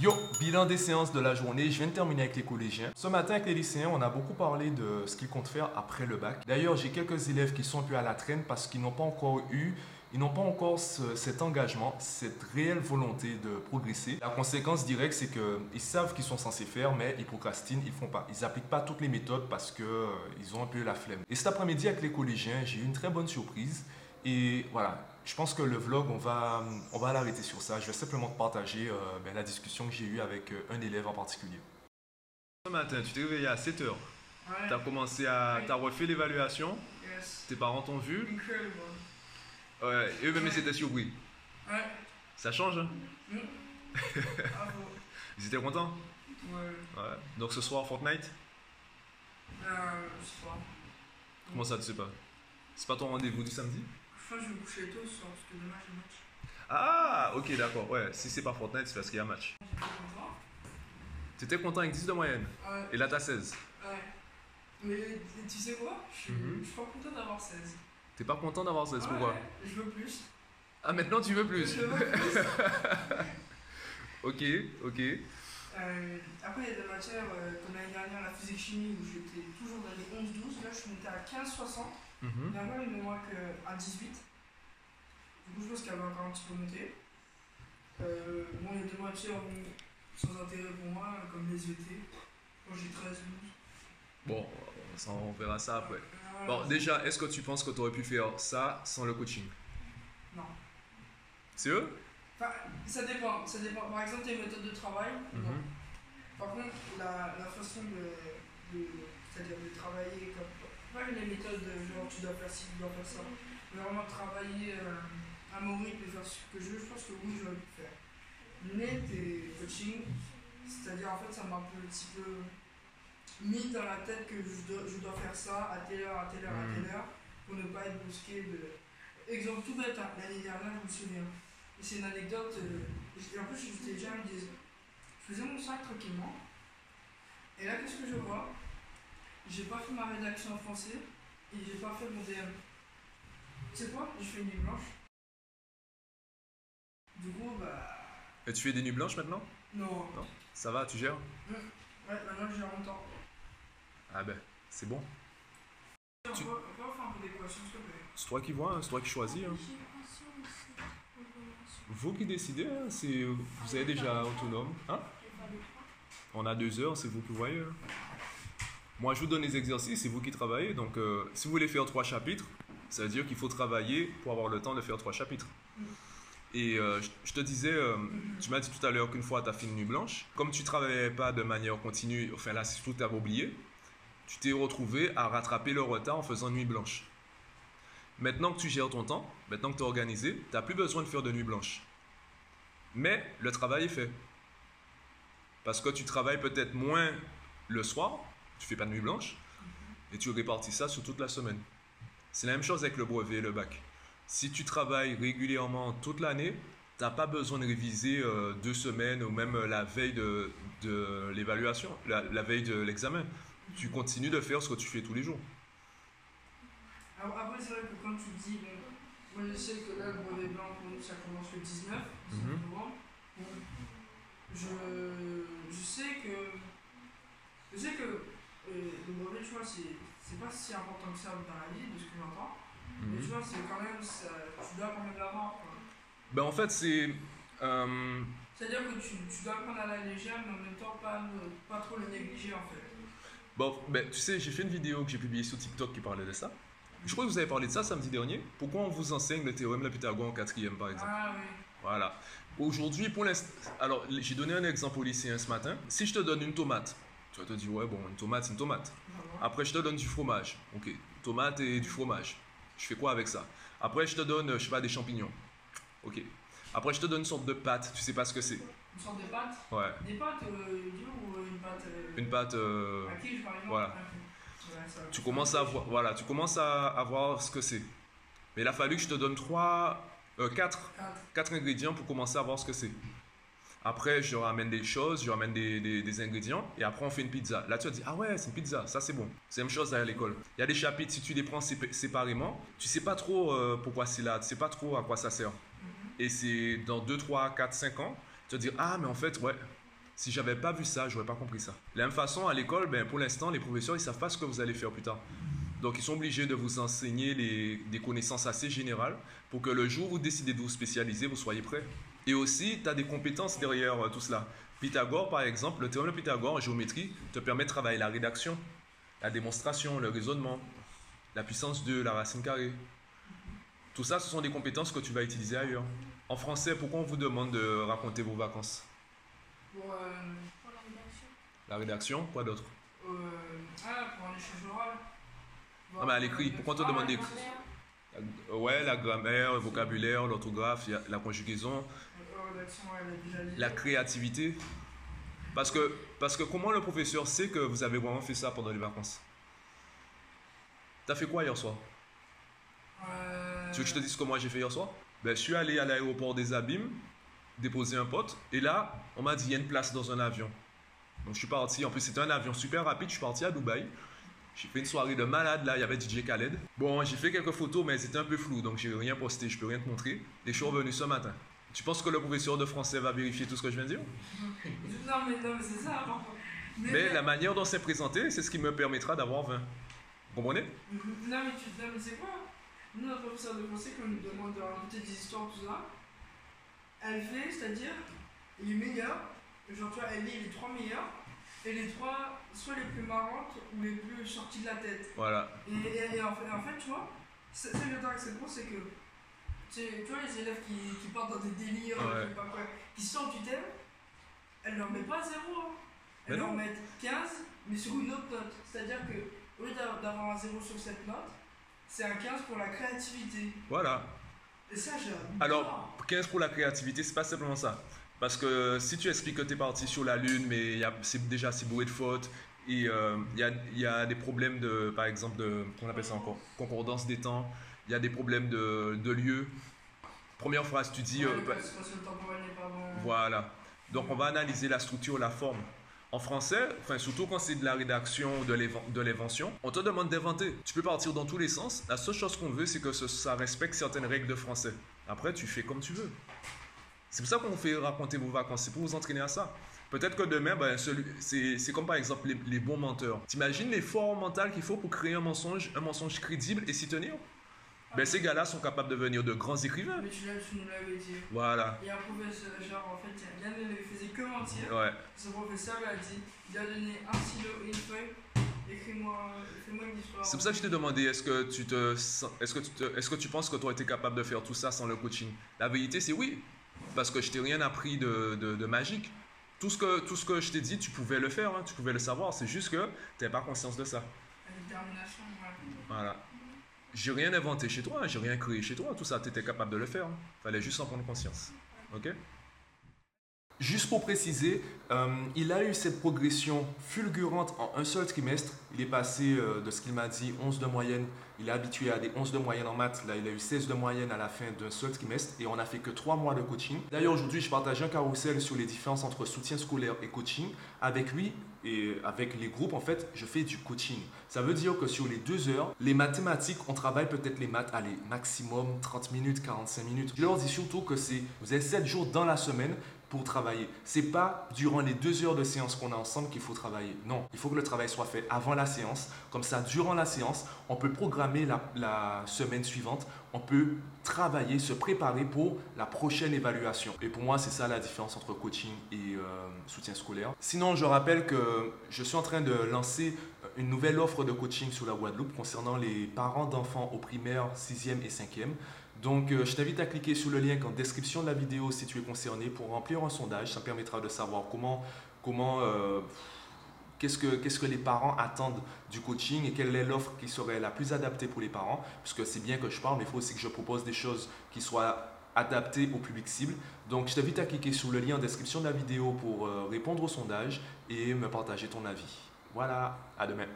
Yo, bilan des séances de la journée, je viens de terminer avec les collégiens. Ce matin avec les lycéens, on a beaucoup parlé de ce qu'ils comptent faire après le bac. D'ailleurs, j'ai quelques élèves qui sont un peu à la traîne parce qu'ils n'ont pas encore eu, ils n'ont pas encore ce- cet engagement, cette réelle volonté de progresser. La conséquence directe, c'est qu'ils savent qu'ils sont censés faire, mais ils procrastinent, ils font pas. Ils n'appliquent pas toutes les méthodes parce que euh, ont un peu la flemme. Et cet après-midi avec les collégiens, j'ai eu une très bonne surprise. Et voilà, je pense que le vlog, on va, on va l'arrêter sur ça. Je vais simplement te partager euh, ben, la discussion que j'ai eue avec euh, un élève en particulier. Ce matin, tu t'es réveillé à 7h. Ouais. Tu as commencé à. Oui. Tu as refait l'évaluation. Yes. Tes parents t'ont vu. Incredible. Ouais, et eux-mêmes, ils étaient surpris. Ouais. Ça change, hein? Bravo. Ils étaient contents? Ouais. Ouais. Donc ce soir, Fortnite? Euh, je sais pas. Comment ça, tu sais pas? C'est pas ton rendez-vous du samedi? Que je vais me coucher tôt ce soir parce que demain j'ai match. Ah, ok, d'accord. Ouais, si c'est pas Fortnite, c'est parce qu'il y a un match. J'étais content. T'étais content avec 10 de moyenne. Ouais. Et là, t'as 16. Ouais. Mais tu sais quoi? Je suis Mhm. je suis pas content d'avoir 16. T'es pas content d'avoir 16, pourquoi? Ouais, Je veux plus. Ah, maintenant tu veux plus Je veux plus. Ok, ok. Euh, après, il y a des matières euh, comme l'année dernière, la physique chimie, où j'étais toujours dans les 11-12. Là, je suis monté à 15-60. Mhm. Dernièrement, il me manque à 18. Du coup, je pense qu'elle va encore un petit peu monter. Euh, bon, il y a des matières sans intérêt pour moi, comme les ET. Moi, j'ai 13 Bon, ça, on verra ça après. Euh, Bon, déjà, est-ce que tu penses que tu aurais pu faire ça sans le coaching? Non. C'est eux Enfin, ça dépend, ça dépend. Par exemple, tes méthodes de travail, non. Mhm. Par contre, la, la façon de, de- c'est-à-dire de travailler comme pas les méthodes de genre tu dois faire ci, tu dois faire ça, mais vraiment travailler euh, à mon rythme et faire ce que je veux, je pense que oui, j'aurais pu faire. Mais tes coaching, c'est-à-dire en fait, ça m'a un petit peu mis dans la tête que je dois, je dois faire ça à telle heure, à telle heure, à telle heure, pour ne pas être brusqué de. Exemple tout bête, hein, l'année dernière, je me souviens. C'est une anecdote. euh, et en plus, je t'ai déjà. Je faisais mon sac tranquillement. Et là, qu'est-ce que je vois? J'ai pas fait ma rédaction en français et j'ai pas fait mon DM. Tu sais quoi? J'ai fait une nuit blanche. Du coup, bah. Et tu fais des nuits blanches maintenant? Non. Ça va, tu gères? Ouais, maintenant j'ai un temps. Ah ben, c'est bon. On Tu- peut, on peut faire un peu d'équation, s'il te plaît? C'est toi qui vois, hein, c'est toi qui choisis. hein. Vous qui décidez, hein, c'est, vous êtes déjà autonome. Hein? On a deux heures, c'est vous qui voyez. hein. Moi, je vous donne les exercices, c'est vous qui travaillez. Donc, euh, si vous voulez faire trois chapitres, ça veut dire qu'il faut travailler pour avoir le temps de faire trois chapitres. Et euh, je, te disais, euh, tu m'as dit tout à l'heure qu'une fois tu as fait une nuit blanche, comme tu travaillais pas de manière continue, enfin là, c'est tout tu oublié, tu t'es retrouvé à rattraper le retard en faisant nuit blanche. Maintenant que tu gères ton temps, maintenant que tu es organisé, tu n'as plus besoin de faire de nuit blanche. Mais le travail est fait. Parce que tu travailles peut-être moins le soir, tu fais pas de nuit blanche, et tu répartis ça sur toute la semaine. C'est la même chose avec le brevet et le bac. Si tu travailles régulièrement toute l'année, tu n'as pas besoin de réviser euh, deux semaines ou même euh, la veille de, de l'évaluation, la, la veille de l'examen. Tu continues de faire ce que tu fais tous les jours. Alors, Après, c'est vrai que quand tu dis, bon, moi je sais que là, le brevet blanc, ça commence le 19, 19 Mhm. novembre. Bon, je, je sais que. Je sais que tu vois, c'est pas si important que ça dans la vie, de ce que j'entends. Mais tu vois, c'est quand même. Ça, tu dois quand même l'avoir. Ben en fait, c'est. euh, C'est-à-dire que tu, tu dois prendre à la légère, mais en même temps, pas, le- pas trop le négliger en fait. bon, ben, tu sais, j'ai fait une vidéo que j'ai publiée sur TikTok qui parlait de ça. Je crois que vous avez parlé de ça samedi dernier. Pourquoi on vous enseigne le théorème de Pythagore en quatrième, par exemple? Ah oui. Voilà. Aujourd'hui, pour l'instant. Alors, j'ai donné un exemple au lycéen ce matin. Si je te donne une tomate, tu vas te dire, ouais, bon, une tomate, c'est une tomate. Après, je te donne du fromage. Ok, tomate et du fromage. Je fais quoi avec ça? Après, je te donne, euh, je sais pas, des champignons. Ok. Après, je te donne une sorte de pâte. Tu sais pas ce que c'est. Une sorte de pâte? Ouais. Des pâtes euh, ou euh, une pâte. euh, Une pâte. euh, À quiche, par exemple? voilà. Ok. Ouais, ça- tu commences à voir, voilà, tu commences à, à voir ce que c'est. Mais il a fallu que je te donne trois, euh, quatre, Quatre. quatre ingrédients pour commencer à voir ce que c'est. Après, je ramène des choses, je ramène des, des- des ingrédients, et après, on fait une pizza. Là, tu vas dire, ah ouais, c'est une pizza, ça c'est bon. C'est la même chose à l'école. Il y a des chapitres, si tu les prends sép- séparément, tu sais pas trop euh, pourquoi c'est là, tu sais pas trop à quoi ça sert. Et c'est dans 2, 3, 4, 5 ans, tu vas dire, ah, mais en fait, ouais, si j'avais pas vu ça, j'aurais pas compris ça. De la même façon, à l'école, ben, pour l'instant, les professeurs, ils savent pas ce que vous allez faire plus tard. Donc, ils sont obligés de vous enseigner les- des connaissances assez générales pour que le jour où vous décidez de vous spécialiser, vous soyez prêt. Et aussi, tu as des compétences derrière euh, tout cela. Pythagore, par exemple, le théorème de Pythagore en géométrie te permet de travailler la rédaction, la démonstration, le raisonnement, la puissance 2, la racine carrée. Tout ça, ce sont des compétences que tu vas utiliser ailleurs. En français, pourquoi on vous demande de raconter vos vacances? Pour, euh, Pour la rédaction. La rédaction, quoi d'autre? Euh, ah, pour un échange oral. Ah, mais à l'écrit, pourquoi on te Ah, demande d'écrire? Ouais, la grammaire, le vocabulaire, l'orthographe, la conjugaison, la créativité. Parce que, parce que comment le professeur sait que vous avez vraiment fait ça pendant les vacances? T'as fait quoi hier soir? Euh, Tu veux que je te dise comment j'ai fait hier soir? Ben, Je suis allé à l'aéroport des Abîmes, déposer un pote, et là, on m'a dit il y a une place dans un avion. Donc je suis parti, en plus c'était un avion super rapide, je suis parti à Dubaï. J'ai fait une soirée de malade là, il y avait DJ Khaled. Bon, j'ai fait quelques photos, mais c'était un peu flou, donc j'ai rien posté, je peux rien te montrer. Et je suis revenu ce matin. Tu penses que le professeur de français va vérifier tout ce que je viens de dire? Non, mais, non, mais c'est ça, par contre. Mais la manière dont c'est présenté, c'est ce qui me permettra d'avoir 20. Vous comprenez? Non, mais tu non, mais c'est quoi? Nous, notre professeur de français, quand on nous demande de raconter des histoires, tout ça, elle fait, c'est-à-dire, les meilleurs, genre, tu vois, elle lit les trois meilleurs, et les trois, soit les plus marrantes ou les plus sorties de la tête. Voilà. Et, et- et en, fait, en fait, tu vois, c'est- ça que j'adore avec cette course, c'est que, tu, vois, les élèves qui, qui partent dans des délires, Ouais. pas quoi, qui sortent du thème, elles leur mettent pas zéro, hein. elles Mais leur non. mettent 15, mais sur une autre note. C'est-à-dire que, au lieu d'a- d'avoir un 0 sur cette note, c'est un 15 pour la créativité. Voilà. Et ça. Alors, 15 pour la créativité, c'est pas simplement ça. Parce que si tu expliques que tu es parti sur la Lune, mais c'est déjà c'est bourré de fautes, et euh, il y, a, y a des problèmes de, par exemple, de, qu'on appelle ça encore, concordance des temps, il y a des problèmes de, de lieu. Première phrase, tu dis, euh, voilà. Donc on va analyser la structure, la forme. En français, enfin surtout quand c'est de la rédaction, de l'invention, on te demande d'inventer. Tu peux partir dans tous les sens. La seule chose qu'on veut, c'est que ce- ça respecte certaines règles de français. Après, tu fais comme tu veux. C'est pour ça qu'on fait raconter vos vacances, c'est pour vous entraîner à ça. Peut-être que demain, ben, c'est comme par exemple les, les bons menteurs. T'imagines l'effort mental qu'il faut pour créer un mensonge, un mensonge crédible et s'y tenir? Ben, Ces gars-là sont capables de devenir de grands écrivains. Mais tu, tu nous l'avais dit. Voilà. Il y a un professeur, genre, en fait, Yann ne faisait que mentir. Ouais. Ce professeur lui a dit il a donné un stylo et une feuille. Écris-moi fais-moi une histoire. C'est pour ça que je t'ai demandé, est-ce que tu te, est-ce que tu te- est-ce que tu penses que tu aurais été capable de faire tout ça sans le coaching? La vérité, c'est oui, parce que je t'ai rien appris de, de- de magique. Tout ce que, tout ce que je t'ai dit, tu pouvais le faire, hein, tu pouvais le savoir. C'est juste que tu n'avais pas conscience de ça. La détermination, ouais. Voilà. J'ai rien inventé chez toi, hein, j'ai rien créé chez toi. Tout ça, tu étais capable de le faire. hein. Fallait juste en prendre conscience. Ok? Juste pour préciser, euh, il a eu cette progression fulgurante en un seul trimestre. Il est passé euh, de ce qu'il m'a dit 11 de moyenne. Il est habitué à des 11 de moyenne en maths. Là, il a eu 16 de moyenne à la fin d'un seul trimestre et on n'a fait que 3 mois de coaching. D'ailleurs, aujourd'hui, je partage un carrousel sur les différences entre soutien scolaire et coaching. Avec lui et avec les groupes, en fait, je fais du coaching. Ça veut dire que sur les deux heures, les mathématiques, on travaille peut-être les maths, allez, maximum 30 minutes, 45 minutes. Je leur dis surtout que c'est, vous avez 7 jours dans la semaine pour travailler. C'est pas durant les deux heures de séance qu'on a ensemble qu'il faut travailler. Non, il faut que le travail soit fait avant la séance. Comme ça, durant la séance, on peut programmer la, semaine suivante. On peut travailler, se préparer pour la prochaine évaluation. Et pour moi, c'est ça la différence entre coaching et euh, soutien scolaire. Sinon, je rappelle que je suis en train de lancer une nouvelle offre de coaching sur la Guadeloupe concernant les parents d'enfants au primaire, 6e et 5e. Donc, euh, je t'invite à cliquer sur le lien en description de la vidéo si tu es concerné pour remplir un sondage. Ça permettra de savoir comment, comment euh, qu'est-ce que, les parents attendent du coaching et quelle est l'offre qui serait la plus adaptée pour les parents. Puisque c'est bien que je parle, mais il faut aussi que je propose des choses qui soient adaptées au public cible. Donc, je t'invite à cliquer sur le lien en description de la vidéo pour euh, répondre au sondage et me partager ton avis. Voilà, à demain.